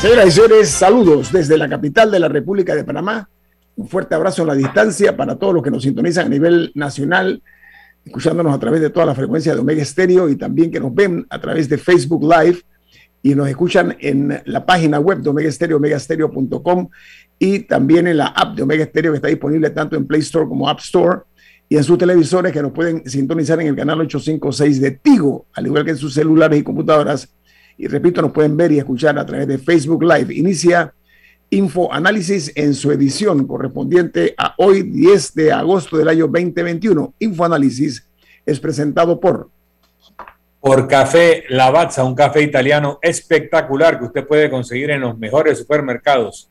Señoras y señores, saludos desde la capital de la República de Panamá. Un fuerte abrazo a la distancia para todos los que nos sintonizan a nivel nacional, escuchándonos a través de toda la frecuencia de Omega Estéreo y también que nos ven a través de Facebook Live y nos escuchan en la página web de Omega Estéreo, omegastereo.com y también en la app de Omega Estéreo que está disponible tanto en Play Store como App Store y en sus televisores que nos pueden sintonizar en el canal 856 de Tigo, al igual que en sus celulares y computadoras y repito, nos pueden ver y escuchar a través de Facebook Live. Inicia Info Análisis en su edición correspondiente a hoy, 10 de agosto del año 2021. Info Análisis es presentado por... Por Café Lavazza, un café italiano espectacular que usted puede conseguir en los mejores supermercados,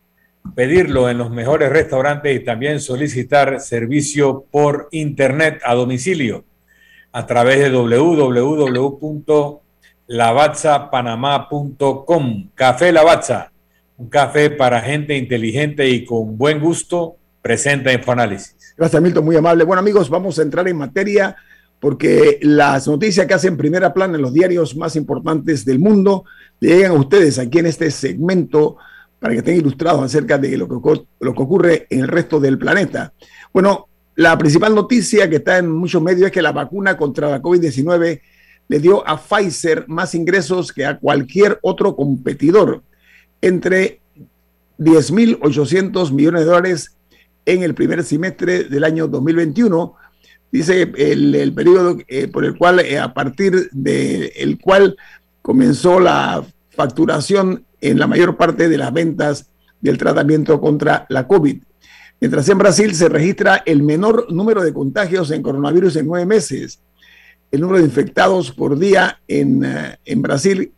pedirlo en los mejores restaurantes y también solicitar servicio por internet a domicilio a través de www lavazzapanamá.com. Café Lavazza, un café para gente inteligente y con buen gusto, presenta Infoanálisis. Gracias, Milton, muy amable. Bueno, amigos, vamos a entrar en materia porque las noticias que hacen primera plana en los diarios más importantes del mundo llegan a ustedes aquí en este segmento para que estén ilustrados acerca de lo que, lo que ocurre en el resto del planeta. Bueno, la principal noticia que está en muchos medios es que la vacuna contra la COVID-19 le dio a Pfizer más ingresos que a cualquier otro competidor, entre 10.800 millones de dólares en el primer semestre del año 2021. Dice el, periodo eh, por el cual, eh, a partir del el cual comenzó la facturación en la mayor parte de las ventas del tratamiento contra la COVID. Mientras en Brasil se registra el menor número de contagios en coronavirus en nueve meses el número de infectados por día en, eh, Brasil,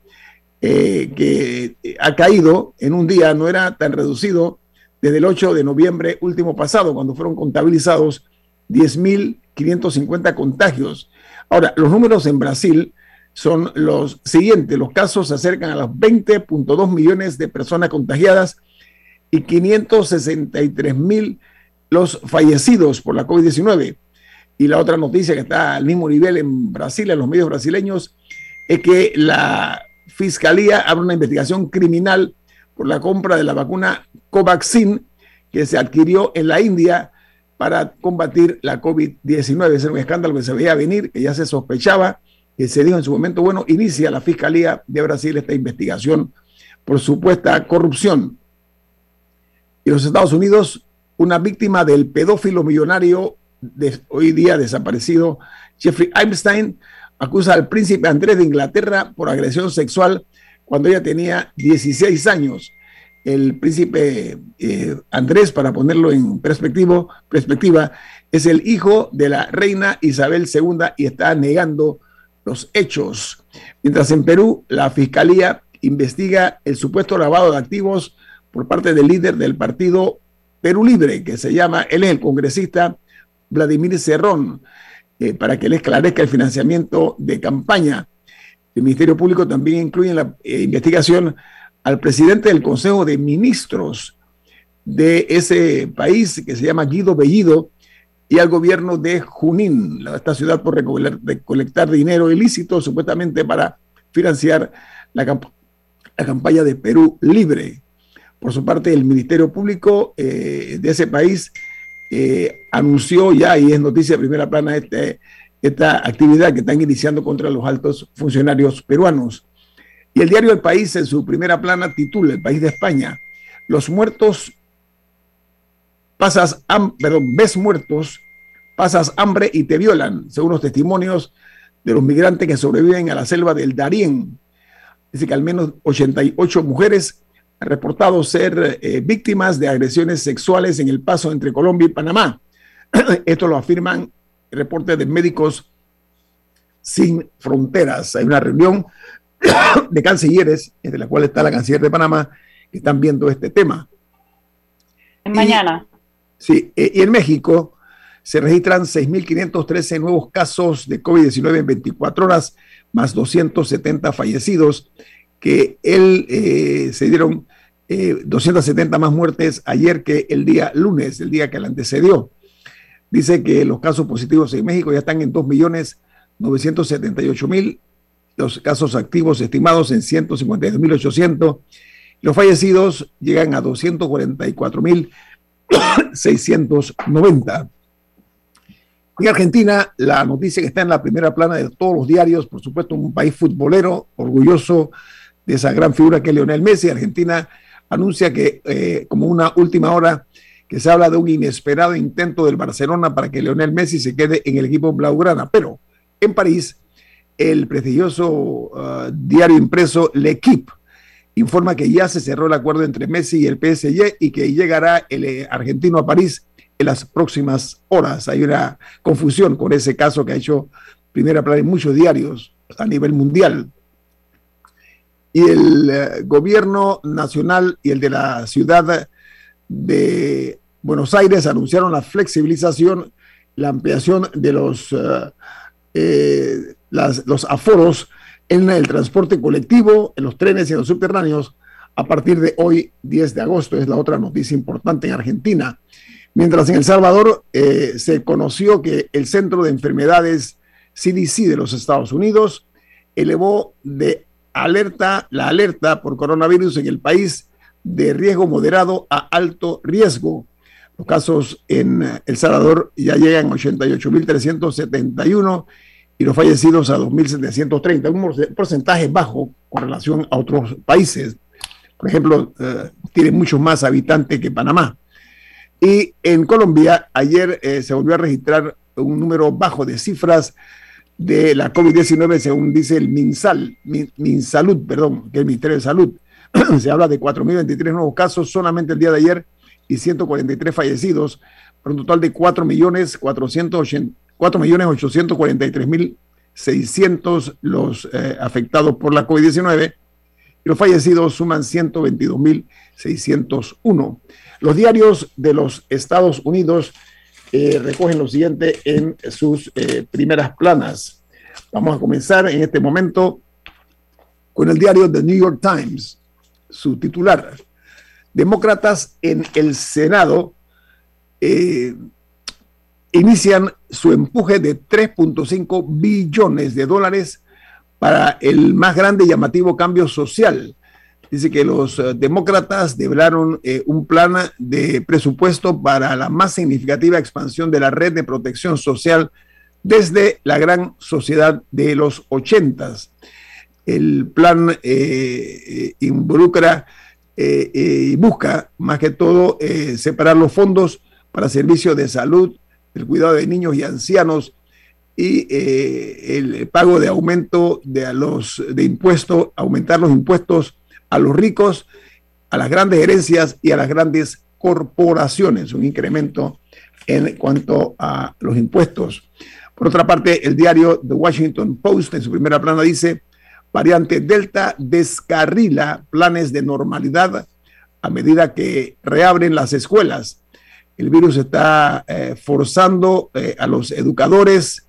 eh, que ha caído en un día, no era tan reducido desde el 8 de noviembre último pasado, cuando fueron contabilizados 10.550 contagios. Ahora, los números en Brasil son los siguientes. Los casos se acercan a los 20.2 millones de personas contagiadas y 563 mil los fallecidos por la COVID-19. Y la otra noticia que está al mismo nivel en Brasil, en los medios brasileños, es que la Fiscalía abre una investigación criminal por la compra de la vacuna Covaxin que se adquirió en la India para combatir la COVID-19. Es un escándalo que se veía venir, que ya se sospechaba, que se dijo en su momento, bueno, inicia la Fiscalía de Brasil esta investigación por supuesta corrupción. Y los Estados Unidos, una víctima del pedófilo millonario hoy día desaparecido Jeffrey Einstein acusa al príncipe Andrés de Inglaterra por agresión sexual cuando ella tenía 16 años. El príncipe eh, Andrés, para ponerlo en perspectiva, perspectiva, es el hijo de la reina Isabel II y está negando los hechos. Mientras en Perú la fiscalía investiga el supuesto lavado de activos por parte del líder del partido Perú Libre, que se llama, él es el congresista Vladimir Cerrón, eh, para que le esclarezca el financiamiento de campaña. El Ministerio Público también incluye en la eh, investigación al presidente del Consejo de Ministros de ese país, que se llama Guido Bellido, y al gobierno de Junín, esta ciudad por recolectar dinero ilícito, supuestamente para financiar la, campaña de Perú Libre. Por su parte, el Ministerio Público eh, de ese país eh, anunció ya, y es noticia de primera plana, este, esta actividad que están iniciando contra los altos funcionarios peruanos. Y el diario El País, en su primera plana, titula El País de España, Los muertos, pasas, ves muertos, pasas hambre y te violan, según los testimonios de los migrantes que sobreviven a la selva del Darién. Dice que al menos 88 mujeres reportado ser eh, víctimas de agresiones sexuales en el paso entre Colombia y Panamá. Esto lo afirman reporte de Médicos Sin Fronteras. Hay una reunión de cancilleres, entre la cual está la canciller de Panamá, que están viendo este tema. mañana. Sí, e, y en México se registran 6.513 nuevos casos de COVID-19 en 24 horas, más 270 fallecidos, que él eh, se dieron 270 eh, más muertes ayer que el día lunes, el día que le antecedió. Dice que los casos positivos en México ya están en 2.978.000, los casos activos estimados en 152.800, los fallecidos llegan a 244.690. En Argentina, la noticia que está en la primera plana de todos los diarios, por supuesto, un país futbolero, orgulloso de esa gran figura que es Leonel Messi. Argentina anuncia que, eh, como una última hora, que se habla de un inesperado intento del Barcelona para que Leonel Messi se quede en el equipo Blaugrana. Pero en París, el prestigioso uh, diario impreso L'Equipe informa que ya se cerró el acuerdo entre Messi y el PSG y que llegará el eh, argentino a París en las próximas horas. Hay una confusión con ese caso que ha hecho primera plana en muchos diarios a nivel mundial y el eh, gobierno nacional y el de la ciudad de Buenos Aires anunciaron la flexibilización, la ampliación de los, eh, los aforos en el transporte colectivo, en los trenes y en los subterráneos a partir de hoy, 10 de agosto. Es la otra noticia importante en Argentina. Mientras en El Salvador se conoció que el Centro de Enfermedades CDC de los Estados Unidos elevó de alerta, la alerta por coronavirus en el país de riesgo moderado a alto riesgo. Los casos en El Salvador ya llegan a 88.371 y los fallecidos a 2.730, un porcentaje bajo con relación a otros países. Por ejemplo, eh, tiene muchos más habitantes que Panamá. Y en Colombia, ayer eh, se volvió a registrar un número bajo de cifras de la COVID-19, según dice el MinSal, MinSalud, perdón, que es el Ministerio de Salud. Se habla de 4.023 nuevos casos solamente el día de ayer y 143 fallecidos, por un total de 4.843.600 los eh, afectados por la COVID-19 y los fallecidos suman 122.601. Los diarios de los Estados Unidos eh, recogen lo siguiente en sus eh, primeras planas. Vamos a comenzar en este momento con el diario The New York Times, su titular. Demócratas en el Senado eh, inician su empuje de 3.5 billones de dólares para el más grande y llamativo cambio social Dice que los eh, demócratas develaron eh, un plan de presupuesto para la más significativa expansión de la red de protección social desde la gran sociedad de los ochentas. El plan eh, involucra y busca más que todo separar los fondos para servicios de salud, el cuidado de niños y ancianos y el pago de aumento de los de impuestos, aumentar los impuestos a los ricos, a las grandes herencias y a las grandes corporaciones, un incremento en cuanto a los impuestos. Por otra parte, el diario The Washington Post en su primera plana dice, variante Delta descarrila planes de normalidad a medida que reabren las escuelas. El virus está eh, forzando eh, a los educadores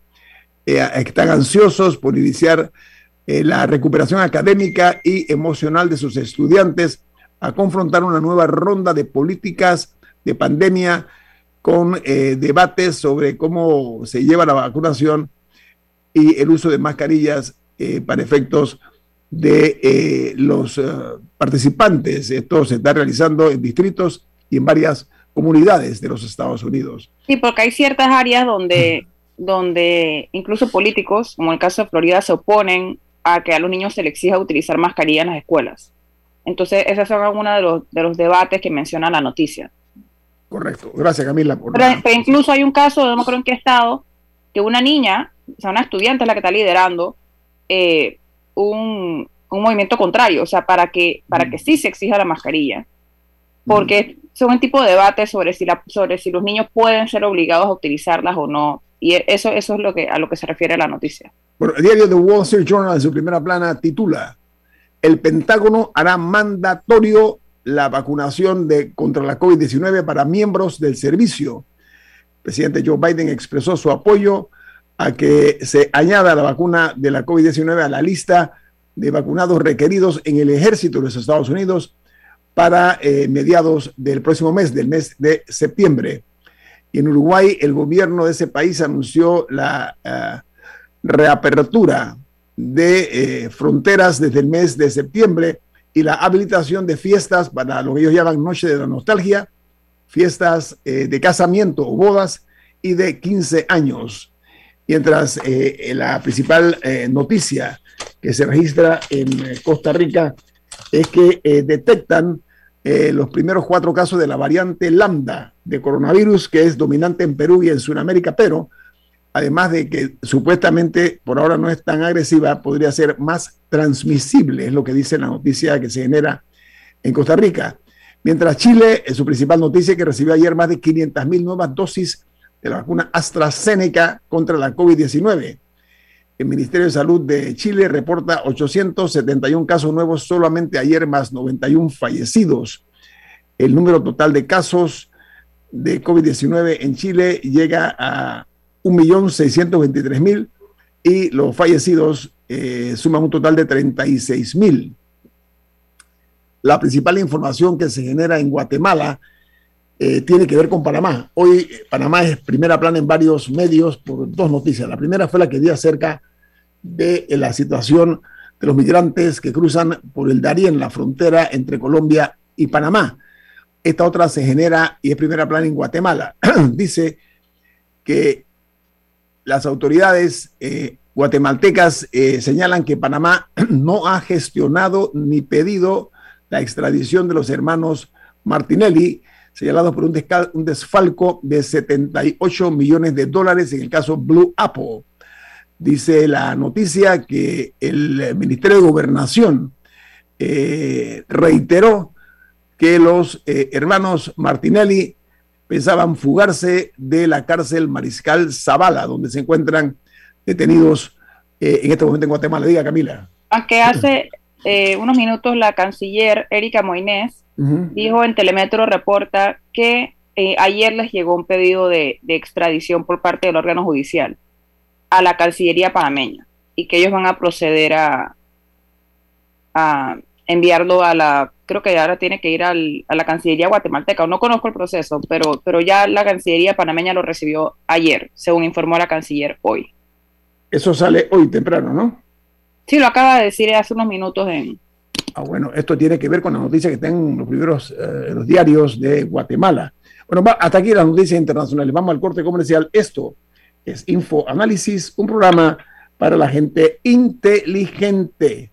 eh, que están ansiosos por iniciar eh, la recuperación académica y emocional de sus estudiantes a confrontar una nueva ronda de políticas de pandemia con eh, debates sobre cómo se lleva la vacunación y el uso de mascarillas eh, para efectos de los participantes. Esto se está realizando en distritos y en varias comunidades de los Estados Unidos. Sí, porque hay ciertas áreas donde, donde incluso políticos, como el caso de Florida, se oponen a que a los niños se les exija utilizar mascarilla en las escuelas. Entonces, esos son algunos de los, de los debates que menciona la noticia. Correcto. Gracias, Camila. pero, incluso hay un caso, no me acuerdo en qué estado, que una niña, o sea, una estudiante es la que está liderando eh, un, un, movimiento contrario, o sea, para que, para que sí se exija la mascarilla. Porque son un tipo de debate sobre si, la, sobre si los niños pueden ser obligados a utilizarlas o no Y eso, eso es lo que, a lo que se refiere la noticia. Bueno, el diario The Wall Street Journal en su primera plana titula El Pentágono hará mandatorio la vacunación de, contra la COVID-19 para miembros del servicio. El presidente Joe Biden expresó su apoyo a que se añada la vacuna de la COVID-19 a la lista de vacunados requeridos en el ejército de los Estados Unidos para eh, mediados del próximo mes, del mes de septiembre. Y en Uruguay, el gobierno de ese país anunció la uh, reapertura de eh, fronteras desde el mes de septiembre y la habilitación de fiestas para lo que ellos llaman Noche de la Nostalgia, fiestas eh, de casamiento o bodas y de 15 años. Mientras eh, la principal noticia que se registra en Costa Rica es que detectan los primeros cuatro casos de la variante lambda de coronavirus que es dominante en Perú y en Sudamérica, pero además de que supuestamente por ahora no es tan agresiva, podría ser más transmisible, es lo que dice la noticia que se genera en Costa Rica. Mientras Chile, es su principal noticia, que recibió ayer más de 500 mil nuevas dosis de la vacuna AstraZeneca contra la COVID-19. El Ministerio de Salud de Chile reporta 871 casos nuevos solamente ayer, más 91 fallecidos. El número total de casos de COVID-19 en Chile llega a 1.623.000 y los fallecidos eh, suman un total de 36.000. La principal información que se genera en Guatemala eh, tiene que ver con Panamá. Hoy Panamá es primera plana en varios medios por dos noticias. La primera fue la que dio acerca de la situación de los migrantes que cruzan por el Darién, la frontera entre Colombia y Panamá. Esta otra se genera y es primera plana en Guatemala. Dice que las autoridades eh, guatemaltecas eh, señalan que Panamá no ha gestionado ni pedido la extradición de los hermanos Martinelli, señalados por un, desfalco de 78 millones de dólares en el caso Blue Apple. Dice la noticia que el Ministerio de Gobernación eh, reiteró que los hermanos Martinelli pensaban fugarse de la cárcel Mariscal Zavala, donde se encuentran detenidos eh, en este momento en Guatemala. Diga, Camila. Aunque hace eh, unos minutos la canciller Erika Moines uh -huh. dijo en Telemetro Reporta que eh, ayer les llegó un pedido de, de, extradición por parte del órgano judicial a la Cancillería panameña y que ellos van a proceder a, a enviarlo a la, creo que ahora tiene que ir al, a la Cancillería guatemalteca, no conozco el proceso, pero, pero ya la Cancillería panameña lo recibió ayer, según informó la canciller hoy. Eso sale hoy temprano, ¿no? Sí, lo acaba de decir hace unos minutos en... Ah, bueno, esto tiene que ver con la noticia que están en los primeros eh, los diarios de Guatemala. Bueno, va, hasta aquí las noticias internacionales. Vamos al corte comercial. Esto es Info Análisis, un programa para la gente inteligente.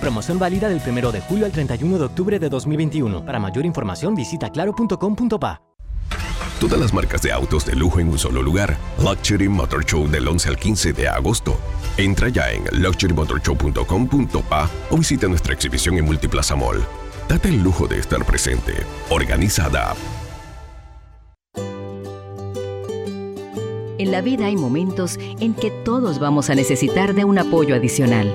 Promoción válida del 1 de julio al 31 de octubre de 2021. Para mayor información visita claro.com.pa. Todas las marcas de autos de lujo en un solo lugar. Luxury Motor Show del 11 al 15 de agosto. Entra ya en luxurymotorshow.com.pa o visita nuestra exhibición en Multiplaza Mall. Date el lujo de estar presente. Organizada. En la vida hay momentos en que todos vamos a necesitar de un apoyo adicional.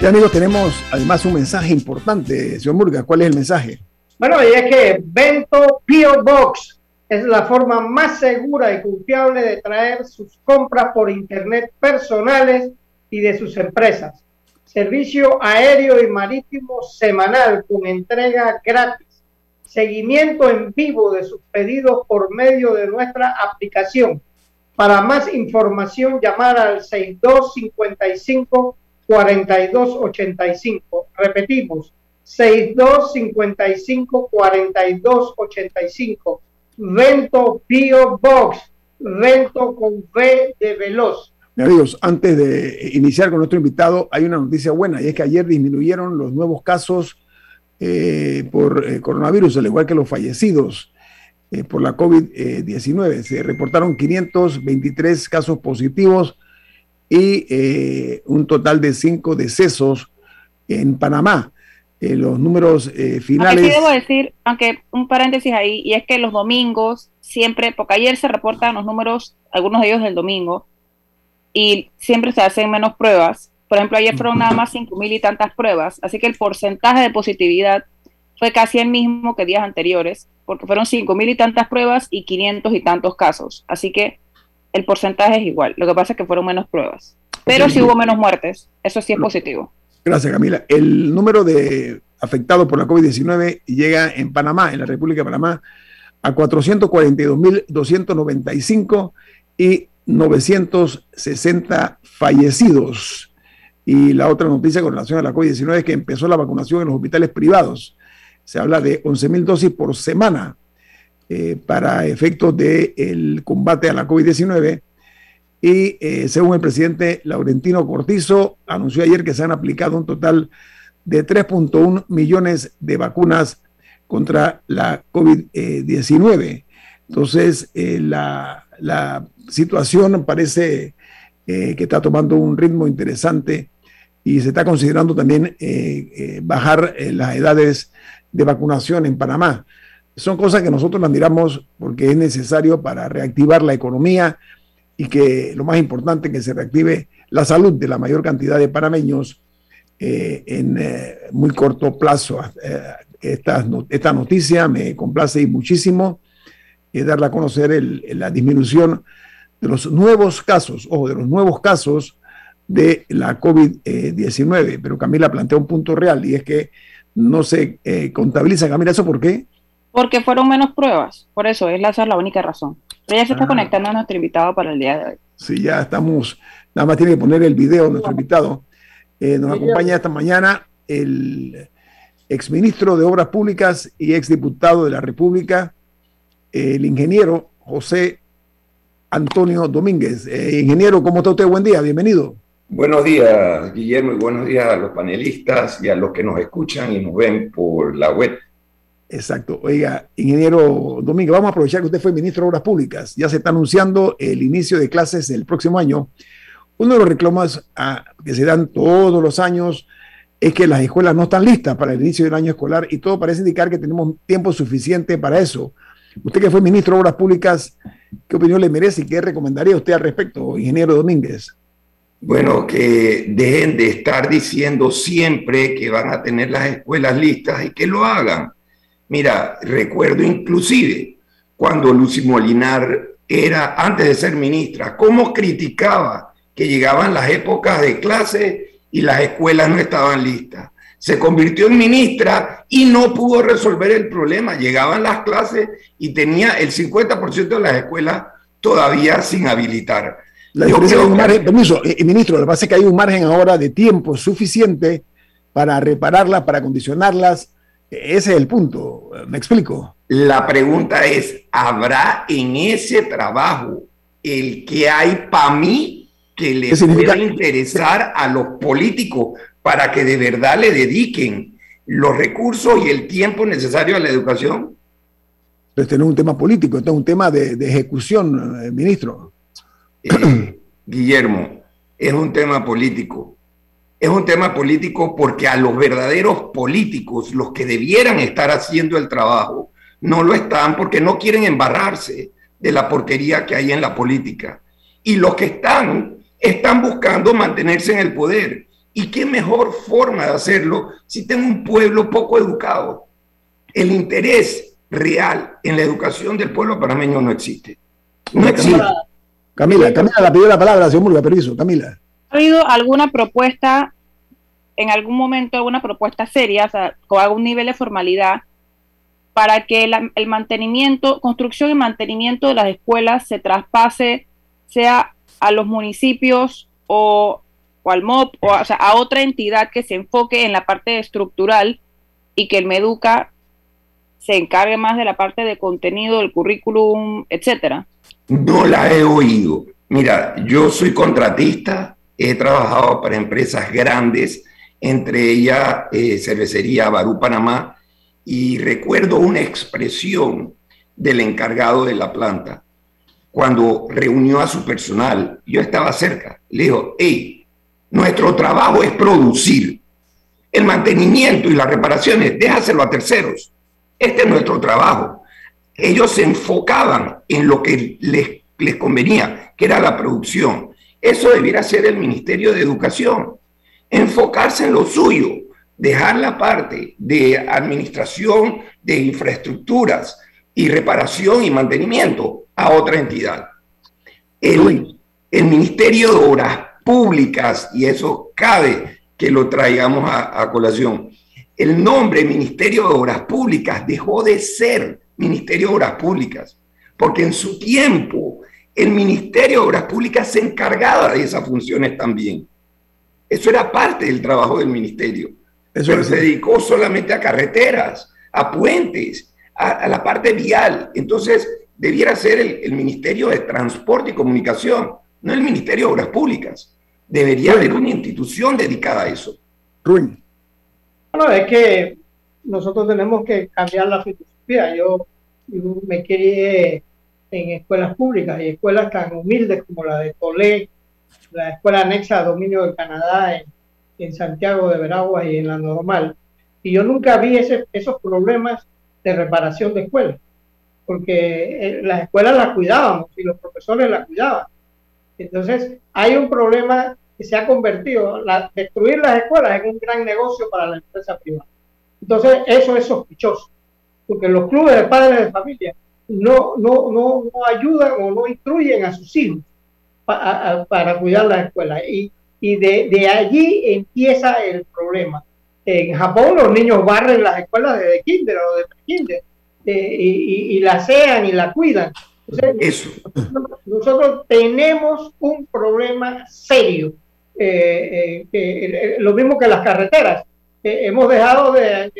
Ya amigos, tenemos además un mensaje importante, señor Murga. ¿Cuál es el mensaje? Bueno, y es que Bento Pio Box es la forma más segura y confiable de traer sus compras por internet personales y de sus empresas. Servicio aéreo y marítimo semanal con entrega gratis. Seguimiento en vivo de sus pedidos por medio de nuestra aplicación. Para más información, llamar al 6255 4285. Repetimos, 6255 4285. Vento Pio Box. Vento con V de Veloz. Amigos, antes de iniciar con nuestro invitado, hay una noticia buena y es que ayer disminuyeron los nuevos casos eh, por eh, coronavirus, al igual que los fallecidos eh, por la COVID-19. Se reportaron 523 casos positivos y eh, un total de cinco decesos en Panamá. Eh, los números eh, finales. Aunque sí debo decir, aunque un paréntesis ahí, y es que los domingos siempre, porque ayer se reportan los números, algunos de ellos del domingo, y siempre se hacen menos pruebas. Por ejemplo, ayer fueron nada más cinco mil y tantas pruebas, así que el porcentaje de positividad fue casi el mismo que días anteriores, porque fueron cinco mil y tantas pruebas y 500 y tantos casos. Así que el porcentaje es igual. Lo que pasa es que fueron menos pruebas. Pero sí hubo menos muertes. Eso sí es positivo. Gracias, Camila. El número de afectados por la COVID-19 llega en Panamá, en la República de Panamá, a 442.295 y 960 fallecidos. Y la otra noticia con relación a la COVID-19 es que empezó la vacunación en los hospitales privados. Se habla de 11.000 dosis por semana eh, para efectos del combate a la COVID-19. Y eh, según el presidente Laurentino Cortizo, anunció ayer que se han aplicado un total de 3.1 millones de vacunas contra la COVID-19. Entonces, eh, la, la, situación parece que está tomando un ritmo interesante y se está considerando también bajar las edades de vacunación en Panamá son cosas que nosotros las miramos porque es necesario para reactivar la economía y que lo más importante que se reactive la salud de la mayor cantidad de panameños eh, en eh, muy corto plazo. Eh, esta, esta, noticia me complace muchísimo darle a conocer la disminución de los nuevos casos, o de los nuevos casos de la COVID-19. Pero Camila plantea un punto real y es que no se contabiliza, Camila, ¿eso por qué? Porque fueron menos pruebas, por eso es la, esa es la única razón. Pero ya se está ah. conectando a nuestro invitado para el día de hoy. Sí, ya estamos, nada más tiene que poner el video nuestro invitado. Eh, nos acompaña esta mañana el exministro de Obras Públicas y exdiputado de la República, el ingeniero José Antonio Domínguez. Eh, ingeniero, ¿cómo está usted? Buen día, bienvenido. Buenos días, Guillermo, y buenos días a los panelistas y a los que nos escuchan y nos ven por la web. Exacto. Oiga, ingeniero Domingo, vamos a aprovechar que usted fue ministro de Obras Públicas. Ya se está anunciando el inicio de clases el próximo año. Uno de los reclamos que se dan todos los años es que las escuelas no están listas para el inicio del año escolar y todo parece indicar que tenemos tiempo suficiente para eso. Usted que fue ministro de Obras Públicas, ¿qué opinión le merece y qué recomendaría usted al respecto, ingeniero Domínguez? Bueno, que dejen de estar diciendo siempre que van a tener las escuelas listas y que lo hagan Mira, recuerdo inclusive cuando Lucy Molinar era, antes de ser ministra, cómo criticaba que llegaban las épocas de clase y las escuelas no estaban listas. Se convirtió en ministra y no pudo resolver el problema. Llegaban las clases y tenía el 50% de las escuelas todavía sin habilitar. La permiso, eh, ministro, lo que pasa es que hay un margen ahora de tiempo suficiente para repararlas, para condicionarlas. Ese es el punto. ¿Me explico? La pregunta es, ¿habrá en ese trabajo el que hay para mí que le pueda interesar a los políticos para que de verdad le dediquen los recursos y el tiempo necesario a la educación? Este no es un tema político, este es un tema de, ejecución, eh, ministro. Eh, Guillermo, es un tema político. Es un tema político porque a los verdaderos políticos, los que debieran estar haciendo el trabajo, no lo están porque no quieren embarrarse de la porquería que hay en la política. Y los que están, están buscando mantenerse en el poder. ¿Y qué mejor forma de hacerlo si tengo un pueblo poco educado? El interés real en la educación del pueblo panameño no existe. No existe. Camila, Camila, la pidió la palabra, señor Murga, permiso, Camila. ¿Ha habido alguna propuesta, en algún momento, alguna propuesta seria, o sea, con algún nivel de formalidad, para que el mantenimiento, construcción y mantenimiento de las escuelas se traspase, sea a los municipios o, al MOP, o, sea, a otra entidad que se enfoque en la parte estructural y que el MEDUCA se encargue más de la parte de contenido, del currículum, etcétera? No la he oído. Mira, yo soy contratista, he trabajado para empresas grandes, entre ellas eh, Cervecería Barú Panamá, y recuerdo una expresión del encargado de la planta cuando reunió a su personal. Yo estaba cerca. Le dijo, hey, nuestro trabajo es producir. El mantenimiento y las reparaciones, déjaselo a terceros. Este es nuestro trabajo. Ellos se enfocaban en lo que les, les convenía, que era la producción. Eso debiera ser el Ministerio de Educación. Enfocarse en lo suyo, dejar la parte de administración de infraestructuras y reparación y mantenimiento a otra entidad. El, el Ministerio de Obras Públicas, y eso cabe que lo traigamos a, a colación, el nombre Ministerio de Obras Públicas dejó de ser Ministerio de Obras Públicas, porque en su tiempo el Ministerio de Obras Públicas se encargaba de esas funciones también. Eso era parte del trabajo del ministerio. Eso se dedicó solamente a carreteras, a puentes, a, la parte vial. Entonces, debiera ser el, Ministerio de Transporte y Comunicación, no el Ministerio de Obras Públicas. Debería haber una institución dedicada a eso. Ruin. Bueno, es que nosotros tenemos que cambiar la filosofía. Yo, me crié en escuelas públicas y escuelas tan humildes como la de Tolé, la escuela anexa a Dominio de Canadá en en Santiago de Veraguas y en la normal. Y yo nunca vi ese, esos problemas de reparación de escuelas, porque eh, las escuelas las cuidábamos y los profesores las cuidaban. Entonces, hay un problema que se ha convertido, la, destruir las escuelas es un gran negocio para la empresa privada. Entonces, eso es sospechoso, porque los clubes de padres de familia no, no, no, no ayudan o no instruyen a sus hijos para cuidar las escuelas. Y y de, de, allí empieza el problema. En Japón los niños barren las escuelas de kinder o de kinder eh, y, y, la sean y la cuidan. Eso. Nosotros tenemos un problema serio, eh, eh, lo mismo que las carreteras. hemos dejado de,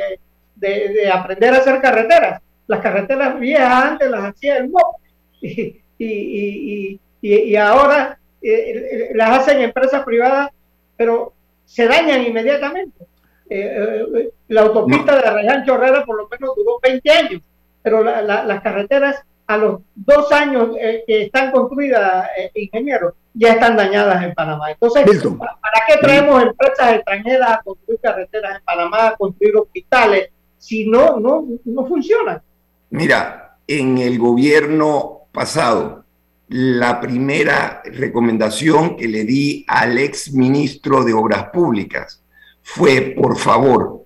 de, de, aprender a hacer carreteras. Las carreteras viejas antes las hacía el MOP y, y, y ahora eh, las hacen empresas privadas, pero se dañan inmediatamente. Eh, eh, la autopista de Arreján Chorrera por lo menos duró 20 años, pero las carreteras a los dos años que están construidas, ingenieros, ya están dañadas en Panamá. Entonces, ¿para qué traemos empresas extranjeras a construir carreteras en Panamá, a construir hospitales, si no, no, no funciona? Mira, en el gobierno pasado, la primera recomendación que le di al ex ministro de Obras Públicas fue, por favor,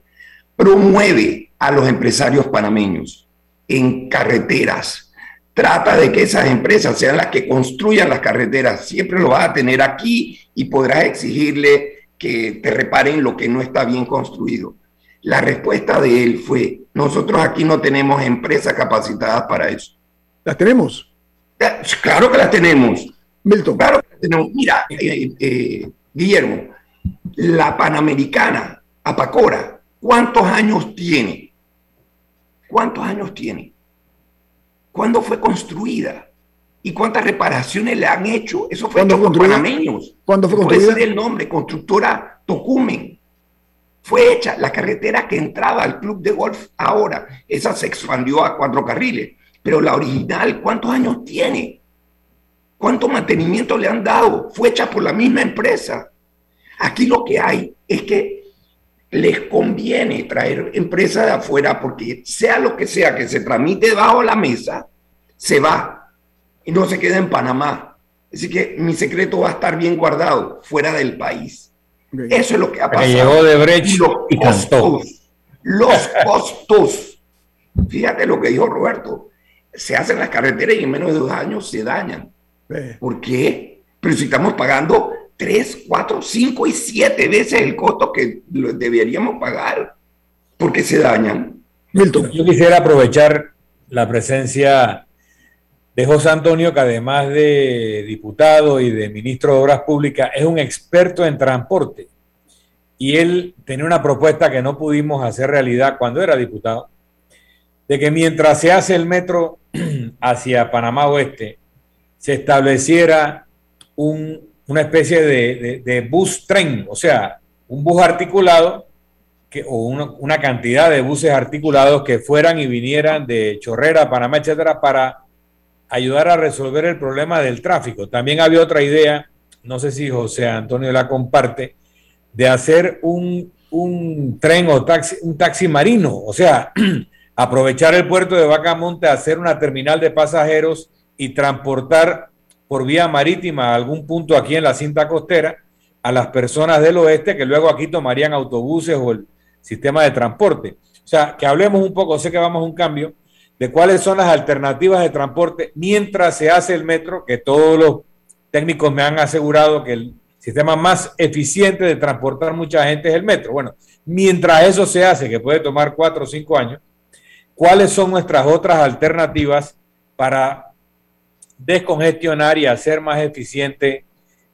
promueve a los empresarios panameños en carreteras. Trata de que esas empresas sean las que construyan las carreteras. Siempre lo vas a tener aquí y podrás exigirle que te reparen lo que no está bien construido. La respuesta de él fue, nosotros aquí no tenemos empresas capacitadas para eso. ¿Las tenemos? Claro que las tenemos. Milton. Claro que las tenemos. Mira, eh, eh, Guillermo, la Panamericana, Apacora, ¿cuántos años tiene? ¿Cuántos años tiene? ¿Cuándo fue construida? ¿Y cuántas reparaciones le han hecho? Eso fue por panameños. ¿Cuándo fue construida? Puede el nombre, constructora Tocumen. Fue hecha la carretera que entraba al club de golf ahora. Esa se expandió a cuatro carriles. Pero la original, ¿cuántos años tiene? ¿Cuánto mantenimiento le han dado? Fue hecha por la misma empresa. Aquí lo que hay es que les conviene traer empresas de afuera porque sea lo que sea que se tramite debajo la mesa, se va y no se queda en Panamá. Así que mi secreto va a estar bien guardado fuera del país. Eso es lo que ha pasado. llegó de Brecht los costos, los costos. Fíjate lo que dijo Roberto. Se hacen las carreteras y en menos de dos años se dañan. ¿Por qué? Pero si estamos pagando tres, cuatro, cinco y siete veces el costo que deberíamos pagar porque se dañan. Yo quisiera aprovechar la presencia de José Antonio, que además de diputado y de ministro de Obras Públicas, es un experto en transporte. Y él tenía una propuesta que no pudimos hacer realidad cuando era diputado, de que mientras se hace el metro hacia Panamá Oeste, se estableciera una especie de, bus-tren, o sea, un bus articulado que, o una, una, cantidad de buses articulados que fueran y vinieran de Chorrera, Panamá, etcétera, para ayudar a resolver el problema del tráfico. También había otra idea, no sé si José Antonio la comparte, de hacer un, tren o taxi, un taxi marino, o sea, aprovechar el puerto de Bacamonte, hacer una terminal de pasajeros y transportar por vía marítima a algún punto aquí en la cinta costera a las personas del oeste que luego aquí tomarían autobuses o el sistema de transporte. O sea, que hablemos un poco, sé que vamos a un cambio, de cuáles son las alternativas de transporte mientras se hace el metro, que todos los técnicos me han asegurado que el sistema más eficiente de transportar mucha gente es el metro. Bueno, mientras eso se hace, que puede tomar cuatro o cinco años, ¿cuáles son nuestras otras alternativas para descongestionar y hacer más eficiente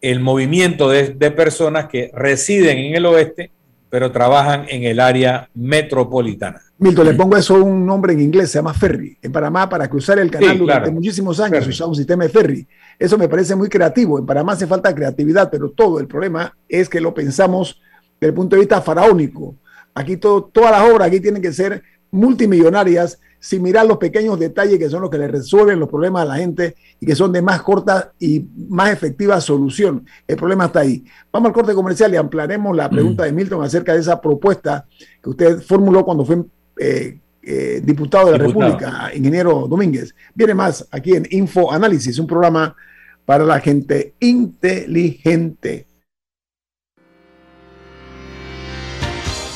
el movimiento de, de personas que residen en el oeste, pero trabajan en el área metropolitana? Milton, le pongo eso un nombre en inglés, se llama ferry. En Panamá, para cruzar el canal durante muchísimos años, se usaba un sistema de ferry. Eso me parece muy creativo. En Panamá hace falta creatividad, pero todo el problema es que lo pensamos desde el punto de vista faraónico. Aquí todo, todas las obras aquí tienen que ser multimillonarias sin mirar los pequeños detalles que son los que le resuelven los problemas a la gente y que son de más corta y más efectiva solución. El problema está ahí. Vamos al corte comercial y ampliaremos la pregunta de Milton acerca de esa propuesta que usted formuló cuando fue eh, eh, diputado de la República, ingeniero Domínguez. Viene más aquí en Info Análisis, un programa para la gente inteligente.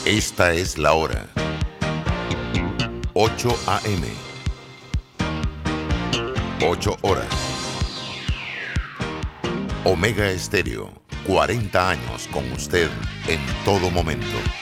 Esta es la hora. 8 a.m. 8 horas. Omega Estéreo, 40 años con usted en todo momento.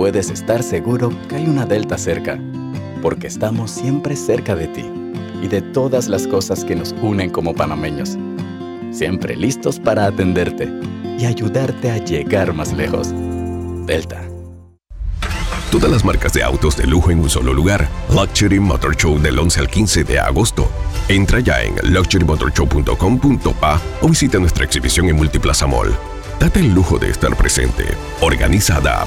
puedes estar seguro que hay una Delta cerca, porque estamos siempre cerca de ti y de todas las cosas que nos unen como panameños. Siempre listos para atenderte y ayudarte a llegar más lejos. Delta. Todas las marcas de autos de lujo en un solo lugar. Luxury Motor Show del 11 al 15 de agosto. Entra ya en luxurymotorshow.com.pa o visita nuestra exhibición en Multiplaza Mall. Date el lujo de estar presente. Organizada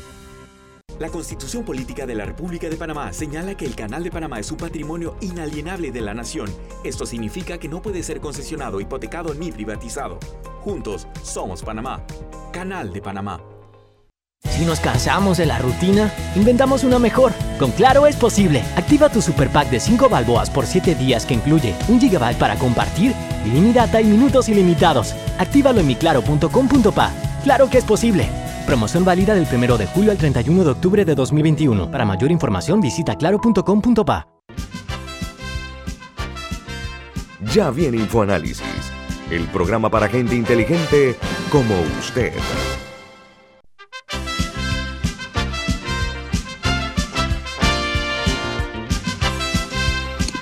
La Constitución Política de la República de Panamá señala que el Canal de Panamá es un patrimonio inalienable de la nación. Esto significa que no puede ser concesionado, hipotecado ni privatizado. Juntos somos Panamá. Canal de Panamá. Si nos cansamos de la rutina, inventamos una mejor. Con Claro es posible. Activa tu super pack de 5 balboas por 7 días que incluye un gigabyte para compartir, ilimitada y minutos ilimitados. Actívalo en miclaro.com.pa. Claro que es posible. Promoción válida del 1 de julio al 31 de octubre de 2021. Para mayor información visita claro.com.pa. Ya viene InfoAnálisis, el programa para gente inteligente como usted.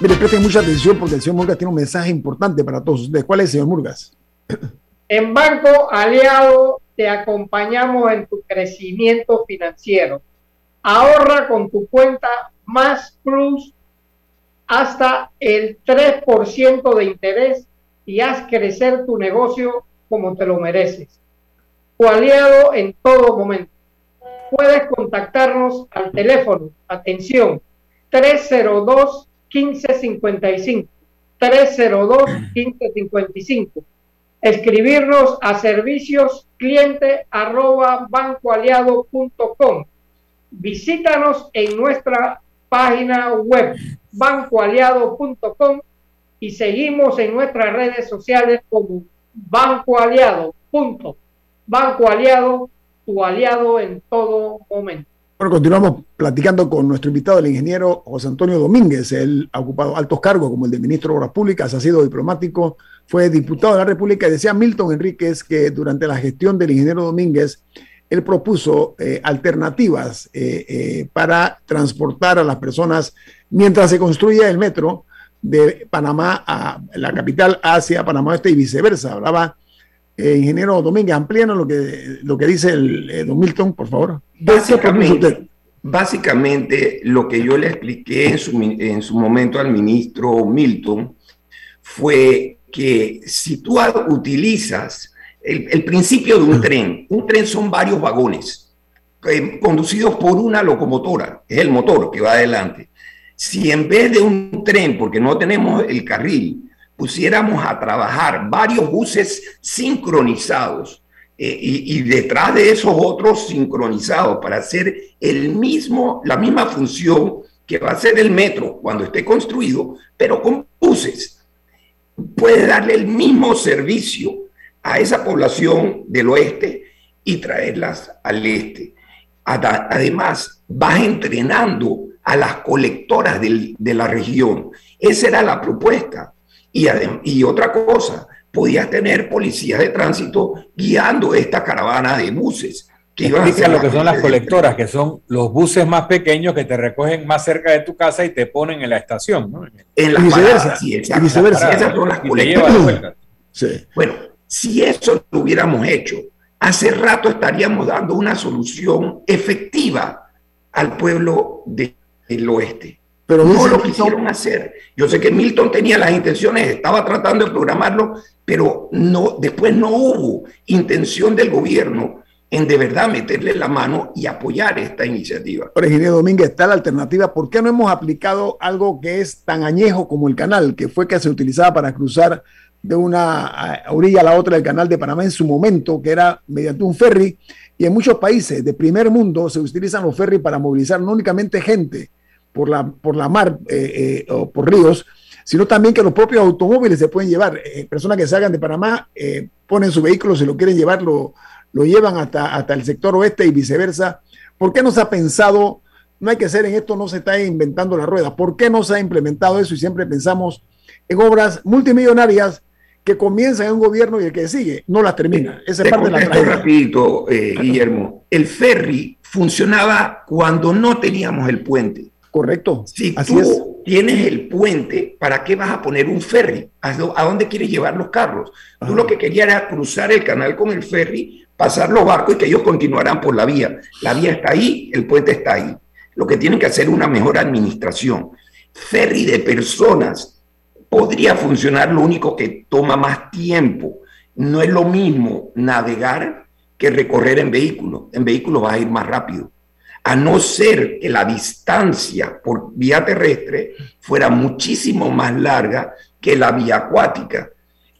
Mire, presten mucha atención porque el señor Murgas tiene un mensaje importante para todos ustedes. ¿Cuál es, señor Murgas? En Banco Aliado te acompañamos en tu crecimiento financiero. Ahorra con tu cuenta Más Plus hasta el 3% de interés y haz crecer tu negocio como te lo mereces. Tu aliado en todo momento. Puedes contactarnos al teléfono, atención, 302 1555 302 1555 escribirnos a servicios cliente arroba bancoaliado.com. Visítanos en nuestra página web bancoaliado.com y seguimos en nuestras redes sociales como Banco Aliado. Punto. Banco Aliado, tu aliado en todo momento. Bueno, continuamos platicando con nuestro invitado, el ingeniero José Antonio Domínguez. Él ha ocupado altos cargos como el de ministro de Obras Públicas, ha sido diplomático, fue diputado de la República y decía Milton Enríquez que durante la gestión del ingeniero Domínguez, él propuso eh, alternativas eh, eh, para transportar a las personas mientras se construía el metro de Panamá a la capital hacia Panamá Este y viceversa. Hablaba ingeniero Domínguez, amplíanos lo que, lo que dice el, don Milton, por favor. Básicamente, básicamente, lo que yo le expliqué en su, en su momento al ministro Milton fue que si tú utilizas el, principio de un tren, un tren son varios vagones eh, conducidos por una locomotora, es el motor que va adelante. Si en vez de un tren, porque no tenemos el carril, pusiéramos a trabajar varios buses sincronizados eh, y, detrás de esos otros sincronizados para hacer el mismo, la misma función que va a hacer el metro cuando esté construido, pero con buses, puede darle el mismo servicio a esa población del oeste y traerlas al este. Además, vas entrenando a las colectoras de la región. Esa era la propuesta. Y, y otra cosa, podías tener policías de tránsito guiando esta caravana de buses. Que Explica lo que son las colectoras, que son los buses más pequeños que te recogen más cerca de tu casa y te ponen en la estación. ¿no? En las paradas, sí, viceversa. Esas son las colectoras. Sí. Bueno, si eso lo hubiéramos hecho, hace rato estaríamos dando una solución efectiva al pueblo del oeste pero no lo quisieron hacer. Yo sé que Milton tenía las intenciones, estaba tratando de programarlo, pero no, después no hubo intención del gobierno en de verdad meterle la mano y apoyar esta iniciativa. Ingeniero Domínguez, está la alternativa. ¿Por qué no hemos aplicado algo que es tan añejo como el canal, que fue que se utilizaba para cruzar de una orilla a la otra del canal de Panamá en su momento, que era mediante un ferry? Y en muchos países de primer mundo se utilizan los ferries para movilizar no únicamente gente, por la, por la mar eh, eh, o por ríos, sino también que los propios automóviles se pueden llevar. Eh, personas que salgan de Panamá ponen su vehículo, si lo quieren llevar, lo, lo llevan hasta, hasta el sector oeste y viceversa. ¿Por qué no se ha pensado, no hay que ser en esto, no se está inventando la rueda? ¿Por qué no se ha implementado eso y siempre pensamos en obras multimillonarias que comienza en un gobierno y el que sigue no las termina. Esa es Te parte de la tragedia. rapidito, eh, Guillermo. El ferry funcionaba cuando no teníamos el puente. Correcto. Si Así tú es. tienes el puente, ¿para qué vas a poner un ferry? ¿A dó- a dónde quieres llevar los carros? Tú lo que querías era cruzar el canal con el ferry, pasar los barcos y que ellos continuaran por la vía. La vía está ahí, el puente está ahí. Lo que tienen que hacer es una mejor administración. Ferry de personas podría funcionar, lo único que toma más tiempo. No es lo mismo navegar que recorrer en vehículo. En vehículo vas a ir más rápido a no ser que la distancia por vía terrestre fuera muchísimo más larga que la vía acuática.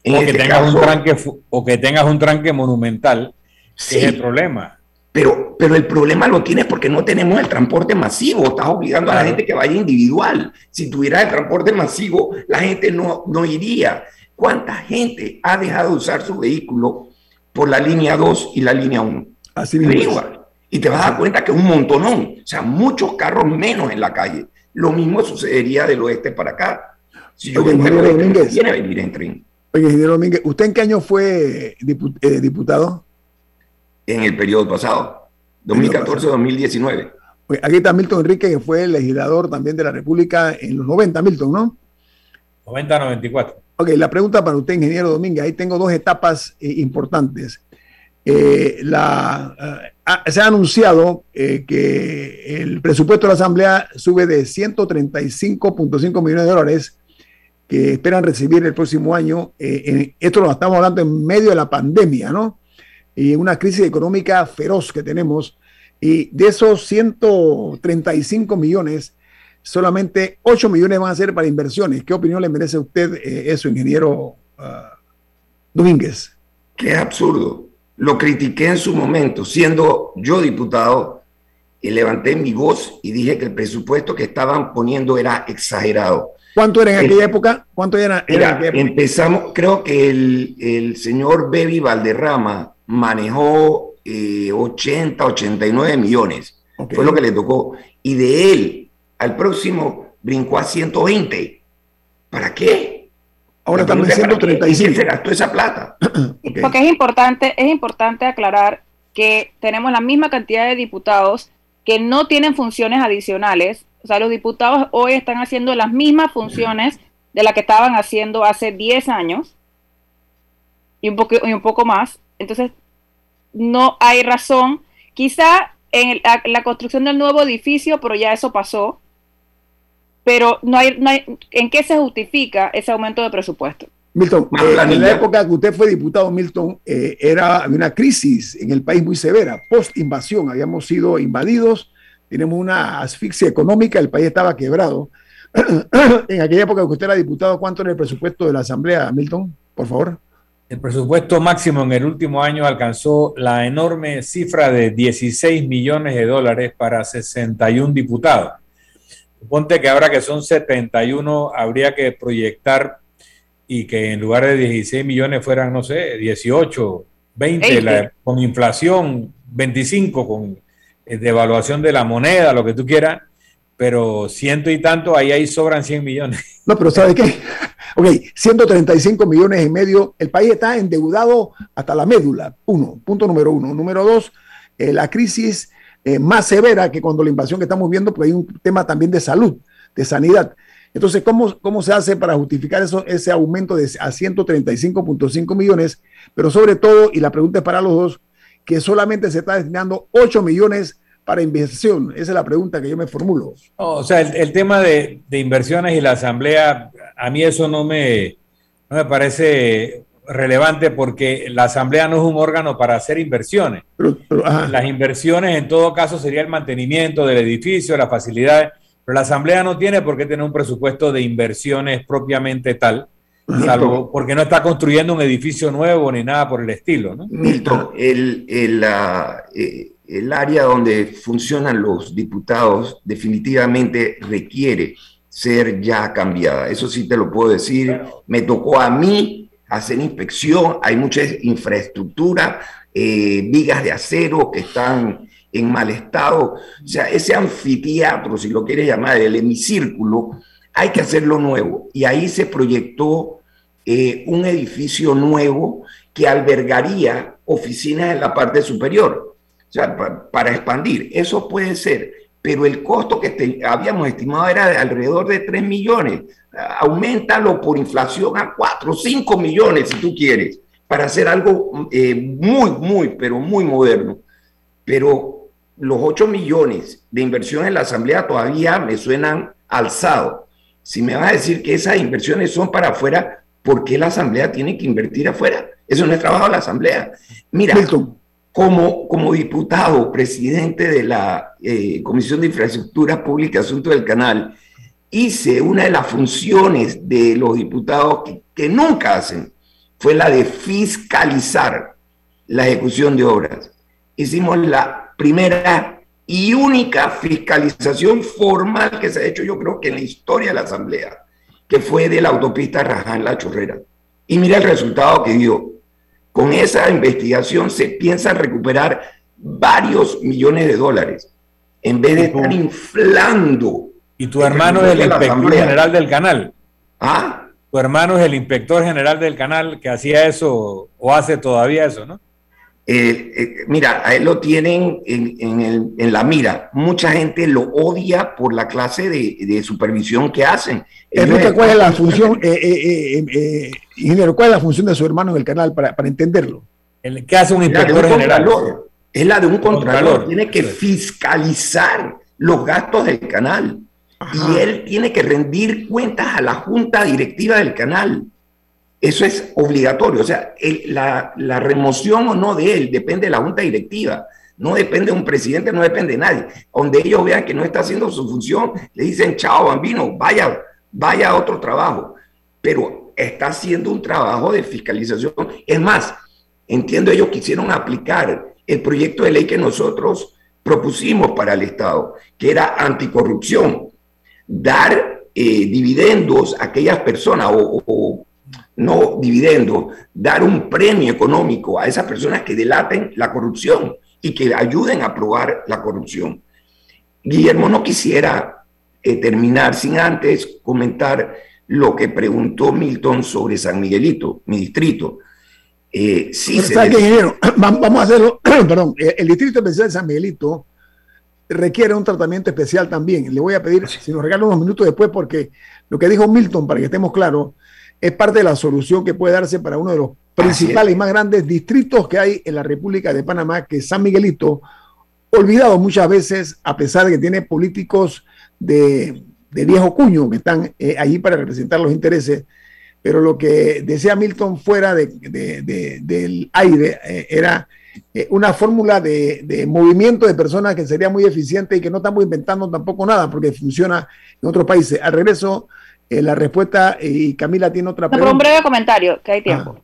En o, que este tengas caso- un tranque, o que tengas un tranque monumental, Sí. es el problema. Pero, pero el problema lo tienes porque no tenemos el transporte masivo. Estás obligando a la gente que vaya individual. Si tuviera el transporte masivo, la gente no, no iría. ¿Cuánta gente ha dejado de usar su vehículo por la línea 2 y la línea 1? Así mismo. Y te vas a dar cuenta que es un montonón. O sea, muchos carros menos en la calle. Lo mismo sucedería del oeste para acá. Si yo Oye, ingeniero Domínguez. venir en tren. Oye, ingeniero Domínguez, ¿usted en qué año fue eh, diputado? En el periodo pasado, 2014-2019. Oye, aquí está Milton Enrique, que fue legislador también de la República en los 90, Milton, ¿no? 90-94. Ok, la pregunta para usted, ingeniero Domínguez, ahí tengo dos etapas eh, importantes. Eh, la, eh, ah, se ha anunciado eh, que el presupuesto de la Asamblea sube de 135.5 millones de dólares que esperan recibir el próximo año. En- esto lo estamos hablando en medio de la pandemia, ¿no? Y una crisis económica feroz que tenemos. Y de esos 135 millones, solamente 8 millones van a ser para inversiones. ¿Qué opinión le merece a usted eso, ingeniero ah, Domínguez? Es absurdo. Lo critiqué en su momento, siendo yo diputado, y levanté mi voz y dije que el presupuesto que estaban poniendo era exagerado. ¿Cuánto era en El- aquella época? ¿Cuánto era, era en aquella época? empezamos, creo que el, el señor Bebi Valderrama manejó eh, 80, 89 millones. Fue lo que le tocó. Y de él al próximo brincó a 120. ¿Para qué? Ahora están. ¿En qué 35. se gastó esa plata? Porque es importante, es importante aclarar que tenemos la misma cantidad de diputados que no tienen funciones adicionales. O sea, los diputados hoy están haciendo las mismas funciones de las que estaban haciendo hace 10 años y un poco, y un poco más. Entonces, no hay razón. Quizá en el- la, la construcción del nuevo edificio, pero ya eso pasó. Pero no hay, no hay, ¿en qué se justifica ese aumento de presupuesto? Milton, eh, en la época que usted fue diputado, Milton, eh, era había una crisis en el país muy severa, post-invasión, habíamos sido invadidos, tenemos una asfixia económica, el país estaba quebrado. en aquella época que usted era diputado, ¿cuánto era el presupuesto de la Asamblea, Milton? Por favor. El presupuesto máximo en el último año alcanzó la enorme cifra de 16 millones de dólares para 61 diputados. Suponte que ahora que son 71, habría que proyectar y que en lugar de 16 millones fueran, no sé, 18, 20, 20. la- con inflación, 25, con eh, devaluación de la moneda, lo que tú quieras, pero ciento y tanto, ahí ahí sobran 100 millones. No, pero ¿sabe qué? Ok, 135 millones y medio. El país está endeudado hasta la médula. Uno, punto número uno. Número dos, eh, la crisis eh, más severa que cuando la invasión que estamos viendo, porque hay un tema también de salud, de sanidad. Entonces, ¿cómo, cómo se hace para justificar eso, ese aumento de a 135.5 millones? Pero sobre todo, y la pregunta es para los dos, que solamente se está destinando 8 millones para inversión. Esa es la pregunta que yo me formulo. O sea, el, el tema de, de inversiones y la asamblea, a mí eso no me, no me parece relevante porque la asamblea no es un órgano para hacer inversiones. Pero- pero. Las inversiones en todo caso sería el mantenimiento del edificio, las facilidades, pero la asamblea no tiene por qué tener un presupuesto de inversiones propiamente tal, salvo porque no está construyendo un edificio nuevo ni nada por el estilo, ¿no? Milton, el, el, eh, el área donde funcionan los diputados definitivamente requiere ser ya cambiada. Eso sí te lo puedo decir. Me tocó a mí hacer inspección, hay mucha infraestructura, eh, vigas de acero que están en mal estado. O sea, ese anfiteatro, si lo quieres llamar, el hemicírculo, hay que hacerlo nuevo. Y ahí se proyectó eh, un edificio nuevo que albergaría oficinas en la parte superior, o sea, para expandir. Eso puede ser, pero el costo que habíamos estimado era de alrededor de 3 millones. Aumentalo por inflación a 4, 5 millones si tú quieres, para hacer algo eh, muy, muy, pero muy moderno. Pero los 8 millones de inversión en la Asamblea todavía me suenan alzados. Si me vas a decir que esas inversiones son para afuera, ¿por qué la Asamblea tiene que invertir afuera? Eso no es trabajo de la Asamblea. Mira, como, como diputado, presidente de la eh, Comisión de Infraestructura Pública y Asuntos del Canal, hice una de las funciones de los diputados que, que nunca hacen, fue la de fiscalizar la ejecución de obras. Hicimos la primera y única fiscalización formal que se ha hecho, yo creo que en la historia de la Asamblea, que fue de la autopista Raján La Chorrera. Y mira el resultado que dio. Con esa investigación se piensa recuperar varios millones de dólares, en vez de estar inflando. Y tu hermano es el inspector general del canal. ¿Ah? Tu hermano es el inspector general del canal que hacía eso o hace todavía eso, ¿no? Eh, eh, mira, a él lo tienen en, la mira. Mucha gente lo odia por la clase de, supervisión que hacen. ¿cuál es la función, eh, ingeniero, cuál es la función de su hermano en el canal para, entenderlo? El, ¿Qué hace un inspector general? Es la de un contralor. Tiene que fiscalizar los gastos del canal. Y él tiene que rendir cuentas a la junta directiva del canal. Eso es obligatorio. O sea, la, remoción o no de él depende de la junta directiva. No depende de un presidente, no depende de nadie. Donde ellos vean que no está haciendo su función, le dicen, chao, bambino, vaya, vaya a otro trabajo. Pero está haciendo un trabajo de fiscalización. Es más, entiendo, ellos quisieron aplicar el proyecto de ley que nosotros propusimos para el Estado, que era anticorrupción. Dar eh, dividendos a aquellas personas o no dividendo, dar un premio económico a esas personas que delaten la corrupción y que ayuden a probar la corrupción. Guillermo, no quisiera eh, terminar sin antes comentar lo que preguntó Milton sobre San Miguelito, mi distrito. Eh, sí, vamos a hacerlo, perdón, eh, el distrito especial de San Miguelito requiere un tratamiento especial también. Le voy a pedir, si nos regala unos minutos después, porque lo que dijo Milton, para que estemos claros, es parte de la solución que puede darse para uno de los principales y más grandes distritos que hay en la República de Panamá, que es San Miguelito, olvidado muchas veces, a pesar de que tiene políticos de, viejo cuño que están eh, allí para representar los intereses. Pero lo que decía Milton fuera del aire eh, era eh, una fórmula de, movimiento de personas que sería muy eficiente y que no estamos inventando tampoco nada porque funciona en otros países. Al regreso eh, la respuesta y Camila tiene otra pregunta. un breve comentario, que hay tiempo.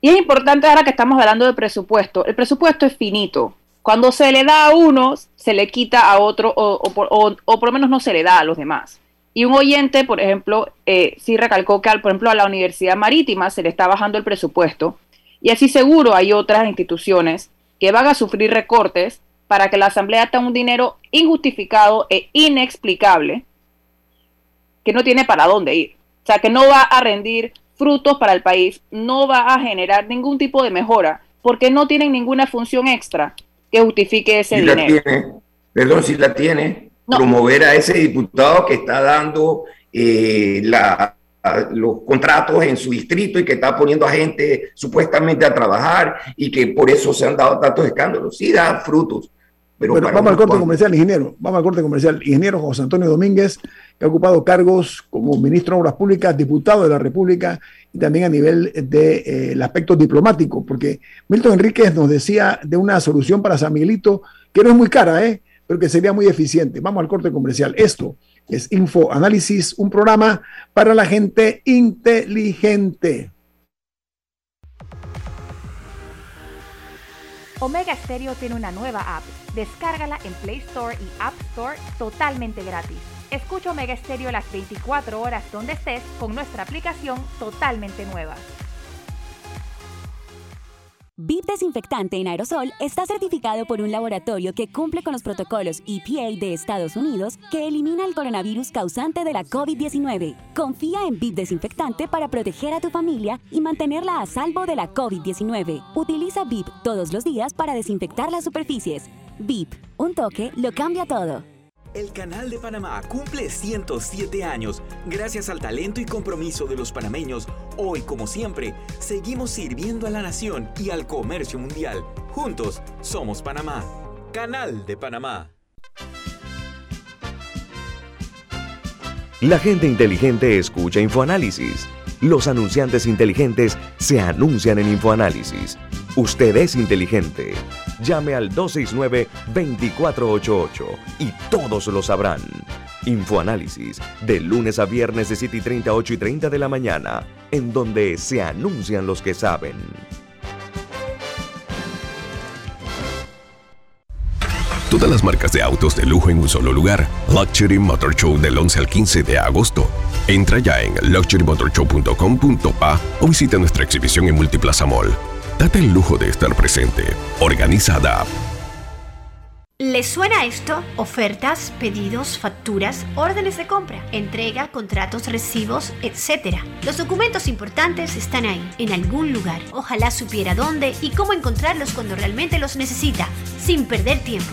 Y es importante ahora que estamos hablando de presupuesto. El presupuesto es finito. Cuando se le da a uno, se le quita a otro o, por lo menos no se le da a los demás. Y un oyente, por ejemplo, eh, sí recalcó que, por ejemplo, a la Universidad Marítima se le está bajando el presupuesto. Y así seguro hay otras instituciones que van a sufrir recortes para que la Asamblea tenga un dinero injustificado e inexplicable que no tiene para dónde ir. O sea, que no va a rendir frutos para el país, no va a generar ningún tipo de mejora, porque no tienen ninguna función extra que justifique ese dinero. perdón, si la tiene, promover a ese diputado que está dando eh, los contratos en su distrito y que está poniendo a gente supuestamente a trabajar y que por eso se han dado tantos escándalos. Sí da frutos, bueno, vamos al corte comercial, ingeniero. Vamos al corte comercial. Ingeniero José Antonio Domínguez, que ha ocupado cargos como ministro de Obras Públicas, diputado de la República y también a nivel del de, eh, aspecto diplomático, porque Milton Enríquez nos decía de una solución para San Miguelito que no es muy cara, ¿eh? pero que sería muy eficiente. Vamos al corte comercial. Esto es Info Análisis, un programa para la gente inteligente. Omega Stereo tiene una nueva app. Descárgala en Play Store y App Store totalmente gratis. Escucha Omega Stereo las 24 horas donde estés con nuestra aplicación totalmente nueva. VIP Desinfectante en aerosol está certificado por un laboratorio que cumple con los protocolos EPA de Estados Unidos que elimina el coronavirus causante de la COVID-19. Confía en VIP Desinfectante para proteger a tu familia y mantenerla a salvo de la COVID-19. Utiliza VIP todos los días para desinfectar las superficies. VIP, un toque lo cambia todo. El Canal de Panamá cumple 107 años. Gracias al talento y compromiso de los panameños, hoy como siempre, seguimos sirviendo a la nación y al comercio mundial. Juntos somos Panamá. Canal de Panamá. La gente inteligente escucha InfoAnálisis. Los anunciantes inteligentes se anuncian en InfoAnálisis. Usted es inteligente. Llame al 269-2488 y todos lo sabrán. Infoanálisis, de lunes a viernes de 7 y 30, 8 y 30 de la mañana, en donde se anuncian los que saben. Todas las marcas de autos de lujo en un solo lugar. Luxury Motor Show del 11 al 15 de agosto. Entra ya en luxurymotorshow.com.pa o visita nuestra exhibición en Multiplaza Mall. Date el lujo de estar presente. Organizada. ¿Les suena esto? Ofertas, pedidos, facturas, órdenes de compra, entrega, contratos, recibos, etc. Los documentos importantes están ahí, en algún lugar. Ojalá supiera dónde y cómo encontrarlos cuando realmente los necesita, sin perder tiempo.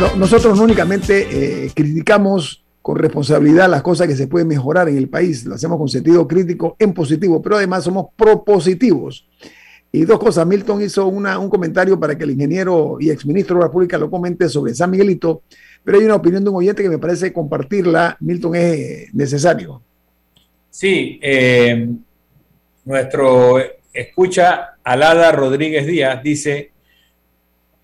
Bueno, nosotros no únicamente eh, criticamos con responsabilidad las cosas que se pueden mejorar en el país, lo hacemos con sentido crítico en positivo, pero además somos propositivos. Y dos cosas, Milton hizo una, un comentario para que el ingeniero y exministro de la Pública lo comente sobre San Miguelito, pero hay una opinión de un oyente que me parece compartirla, Milton, es necesario. Sí, eh, nuestro escucha Alada Rodríguez Díaz dice,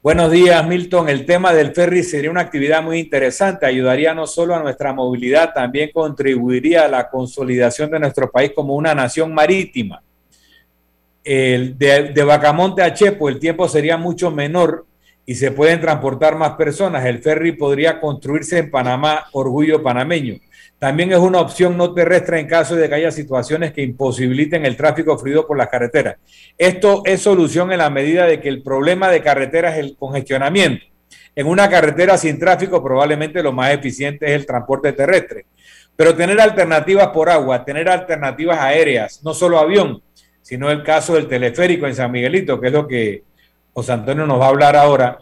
Buenos días, Milton. El tema del ferry sería una actividad muy interesante. Ayudaría no solo a nuestra movilidad, también contribuiría a la consolidación de nuestro país como una nación marítima. El de, de Bacamonte a Chepo, el tiempo sería mucho menor y se pueden transportar más personas. El ferry podría construirse en Panamá, orgullo panameño. También es una opción no terrestre en caso de que haya situaciones que imposibiliten el tráfico fluido por las carreteras. Esto es solución en la medida de que el problema de carreteras es el congestionamiento. En una carretera sin tráfico probablemente lo más eficiente es el transporte terrestre. Pero tener alternativas por agua, tener alternativas aéreas, no solo avión, sino el caso del teleférico en San Miguelito, que es lo que José Antonio nos va a hablar ahora,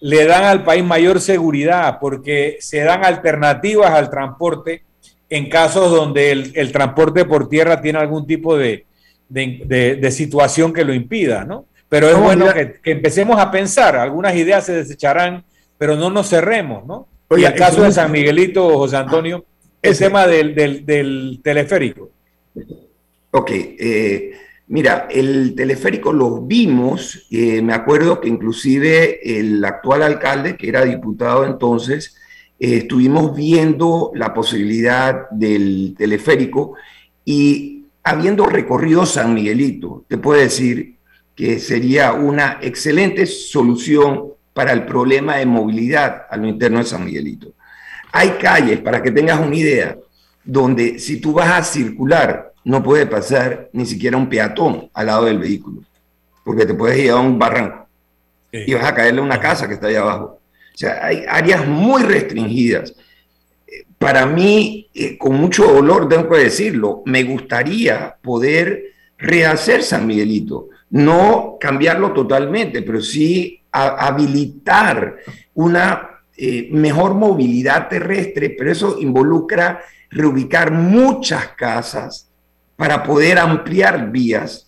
le dan al país mayor seguridad porque se dan alternativas al transporte en casos donde el, transporte por tierra tiene algún tipo de, situación que lo impida, ¿no? Pero es bueno que, empecemos a pensar, algunas ideas se desecharán, pero no nos cerremos, ¿no? y el caso de San Miguelito, José Antonio, el tema del, teleférico. Ok, eh, mira, el teleférico lo vimos, eh, me acuerdo que inclusive el actual alcalde, que era diputado entonces, eh, estuvimos viendo la posibilidad del teleférico y habiendo recorrido San Miguelito, te puedo decir que sería una excelente solución para el problema de movilidad a lo interno de San Miguelito. Hay calles, para que tengas una idea, donde si tú vas a circular, no puede pasar ni siquiera un peatón al lado del vehículo, porque te puedes ir a un barranco y vas a caerle a una casa que está ahí abajo. O sea, hay áreas muy restringidas. Para mí, eh, con mucho dolor tengo que decirlo, me gustaría poder rehacer San Miguelito, no cambiarlo totalmente, pero sí habilitar una eh, mejor movilidad terrestre, pero eso involucra reubicar muchas casas para poder ampliar vías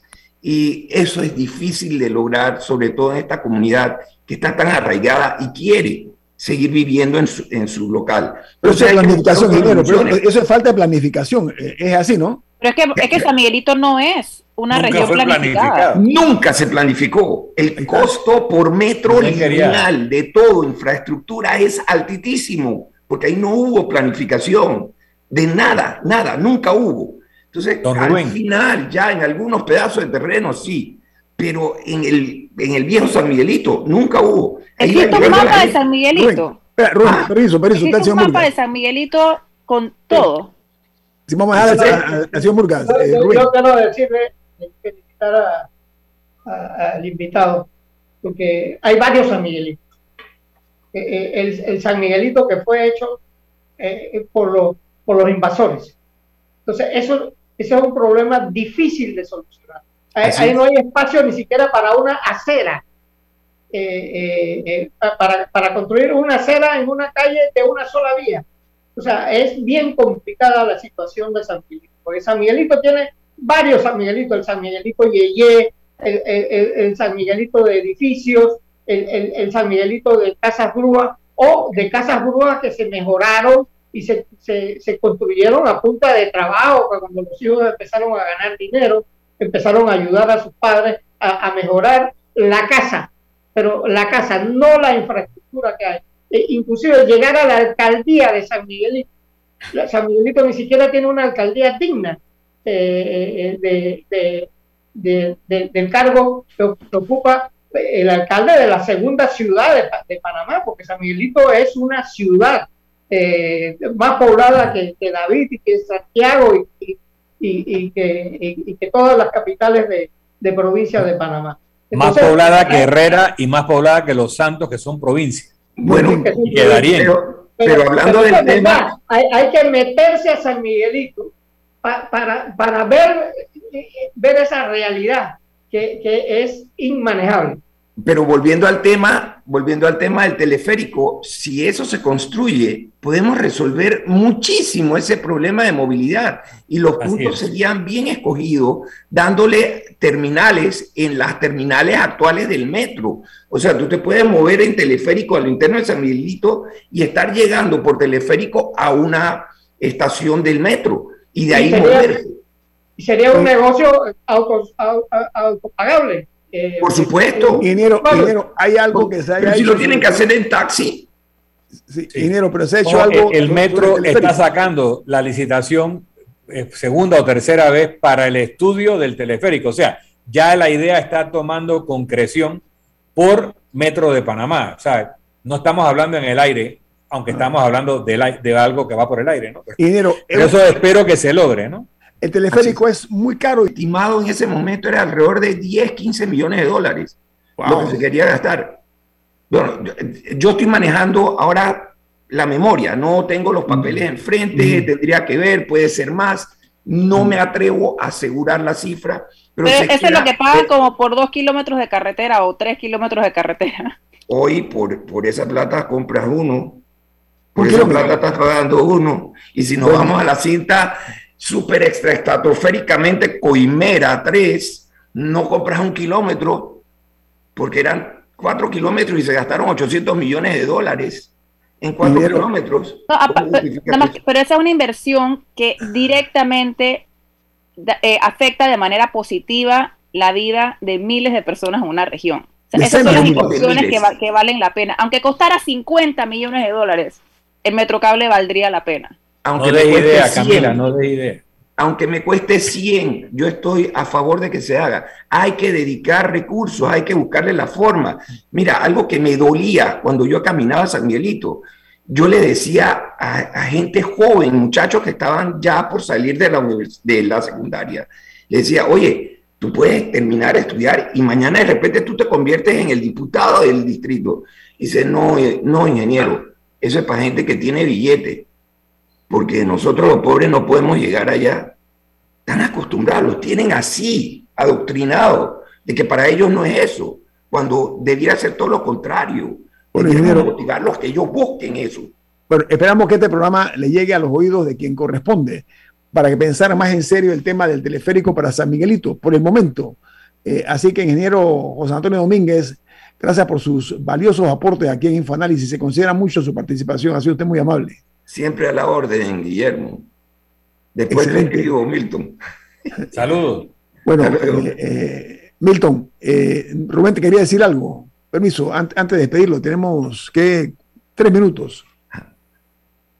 Y eso es difícil de lograr, sobre todo en esta comunidad que está tan arraigada y quiere seguir viviendo en su, en su local. Pero eso es planificación, dinero, pero eso es falta de planificación, eh, es así, ¿no? Pero es que, es que San Miguelito no es una región planificada. Nunca se planificó. El costo por metro lineal de todo, infraestructura, es altísimo, porque ahí no hubo planificación de nada, nada, nunca hubo. Entonces, al final, ya en algunos pedazos de terreno sí, pero en el, en el viejo San Miguelito nunca hubo. ¿Existe un mapa de San Miguelito? Rubén, ah, permiso, permiso. ¿Existe un mapa de San Miguelito con todo? Si vamos a dejar a, señor Murgas. Eh, yo quiero decirle, felicitar al invitado, porque hay varios San Miguelitos. Eh, eh, el, el, San Miguelito que fue hecho por, los, por los invasores. Entonces, eso, eso es un problema difícil de solucionar. Ahí, no hay espacio ni siquiera para una acera. Eh, eh, eh, para, para, construir una acera en una calle de una sola vía. O sea, es bien complicada la situación de San Miguelito, porque San Miguelito tiene varios San Miguelitos, el San Miguelito Yeye, el, el, el San Miguelito de edificios, el, el, San Miguelito de casas grúas, o de casas grúas que se mejoraron y se, se, construyeron a punta de trabajo, cuando los hijos empezaron a ganar dinero, empezaron a ayudar a sus padres a, mejorar la casa, pero la casa, no la infraestructura que hay. E inclusive llegar a la alcaldía de San Miguelito. San Miguelito ni siquiera tiene una alcaldía digna eh, eh, de, del cargo que, ocupa el alcalde de la segunda ciudad de, Panamá, porque San Miguelito es una ciudad eh, más poblada que, David y que Santiago y, y, que, que, todas las capitales de, de provincia de Panamá. más poblada que Herrera y más poblada que Los Santos, que son provincias. Bueno, quedaría. Pero, hablando del tema. Hay, hay, que meterse a San Miguelito para, para ver, ver esa realidad que, que es inmanejable. Pero volviendo al tema, volviendo al tema del teleférico, si eso se construye, podemos resolver muchísimo ese problema de movilidad y los puntos serían bien escogidos dándole terminales en las terminales actuales del metro. O sea, tú te puedes mover en teleférico a lo interno de San Miguelito y estar llegando por teleférico a una estación del metro y de ahí moverse. Y sería un negocio autopagable. Eh, Por supuesto. Ingeniero, hay algo que se haya pero si lo tienen que hacer en taxi. Sí, pero se ha hecho algo. El, metro está sacando la licitación eh, segunda o tercera vez para el estudio del teleférico. O sea, ya la idea está tomando concreción por Metro de Panamá. O sea, no estamos hablando en el aire, aunque estamos hablando de, de algo que va por el aire, ¿no? eso espero que se logre, ¿no? El teleférico es muy caro. Estimado en ese momento era alrededor de 10, 15 millones de dólares lo que se quería gastar. Bueno, yo, estoy manejando ahora la memoria, no tengo los papeles enfrente, tendría que ver, puede ser más. No me atrevo a asegurar la cifra. Pero, eso es lo que pagan como por dos kilómetros de carretera o tres kilómetros de carretera. Hoy por, por esa plata compras uno, por esa plata estás pagando uno. Y si nos vamos a la cinta, super extra estratosféricamente Coimera 3, no compras un kilómetro porque eran cuatro kilómetros y se gastaron 800 millones de dólares en cuatro kilómetros. pero esa es una inversión que directamente eh, afecta de manera positiva la vida de miles de personas en una región. esas son las inversiones que, que valen la pena. Aunque costara 50 millones de dólares, el Metrocable valdría la pena. Aunque no de idea, Camila, no de idea. Aunque me cueste 100, yo estoy a favor de que se haga. Hay que dedicar recursos, hay que buscarle la forma. Mira, algo que me dolía cuando yo caminaba a San Miguelito, yo le decía a, gente joven, muchachos que estaban ya por salir de la, de la secundaria, le decía, oye, tú puedes terminar de estudiar y mañana de repente tú te conviertes en el diputado del distrito. dice, no, eh, no, ingeniero, eso es para gente que tiene billete porque nosotros los pobres no podemos llegar allá. Están acostumbrados, los tienen así, adoctrinados, de que para ellos no es eso, cuando debiera ser todo lo contrario. Bueno, motivarlos que ellos busquen eso. Bueno, esperamos que este programa le llegue a los oídos de quien corresponde, para que pensara más en serio el tema del teleférico para San Miguelito. Por el momento, Eh, así que, ingeniero José Antonio Domínguez, gracias por sus valiosos aportes aquí en Infoanálisis. Se considera mucho su participación. Ha sido usted muy amable. Siempre a la orden, Guillermo. Después te escribo, Milton. Saludos. Bueno, eh, eh, Milton, eh, Rubén te quería decir algo. Permiso, antes de despedirlo, tenemos que tres minutos.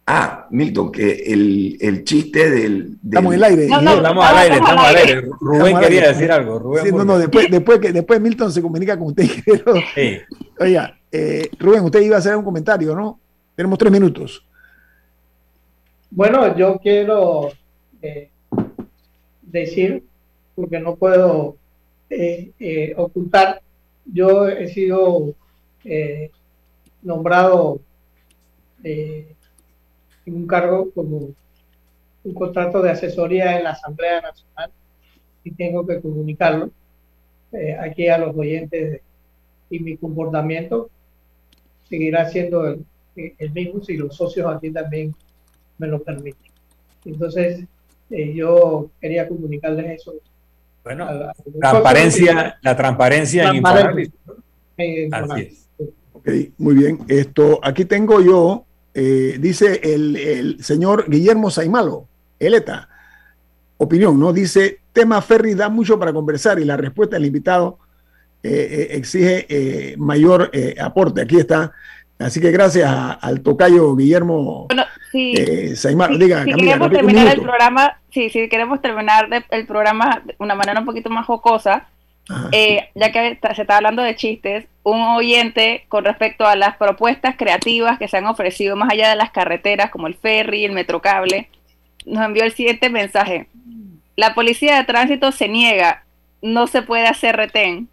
Ah, Milton, que el, el chiste del, Estamos en el aire. No, no, estamos al aire, estamos al aire. Rubén quería decir algo. Rubén sí, no, no, después, después, que, después Milton se comunica con usted. Sí. Oiga, eh, Rubén, usted iba a hacer un comentario, ¿no? Tenemos tres minutos. Bueno, yo quiero eh, decir, porque no puedo eh, eh, ocultar, yo he sido nombrado en un cargo como un contrato de asesoría en la Asamblea Nacional y tengo que comunicarlo aquí a los oyentes y mi comportamiento seguirá siendo el, el mismo si los socios aquí también me lo permiten. Entonces, eh, yo quería comunicarles eso. Bueno, la, transparencia, la transparencia en. Así es. Ok, muy bien. Esto, aquí tengo yo, eh, dice el, el, señor Guillermo Saimalo, Eleta, opinión, ¿no? Dice, tema Ferry da mucho para conversar y la respuesta del invitado eh, exige mayor aporte. Aquí está Así que gracias al tocayo Guillermo bueno, sí, eh, diga, si queremos terminar el programa, sí, si queremos terminar el programa de una manera un poquito más jocosa, eh, ya que se está hablando de chistes, un oyente con respecto a las propuestas creativas que se han ofrecido más allá de las carreteras como el ferry, el metrocable, nos envió el siguiente mensaje. La policía de tránsito se niega, no se puede hacer retén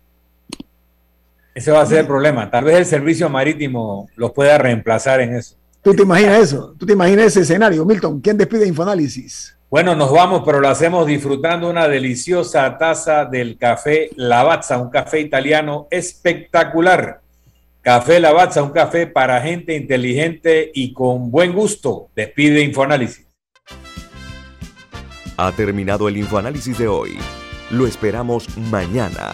ese va a ser el problema. Tal vez el servicio marítimo los pueda reemplazar en eso. ¿Tú te imaginas eso? ¿Tú te imaginas ese escenario? Milton, ¿quién despide Infoanálisis? Bueno, nos vamos, pero lo hacemos disfrutando una deliciosa taza del café Lavazza, un café italiano espectacular. Café Lavazza, un café para gente inteligente y con buen gusto. Despide Infoanálisis. Ha terminado el Infoanálisis de hoy. Lo esperamos mañana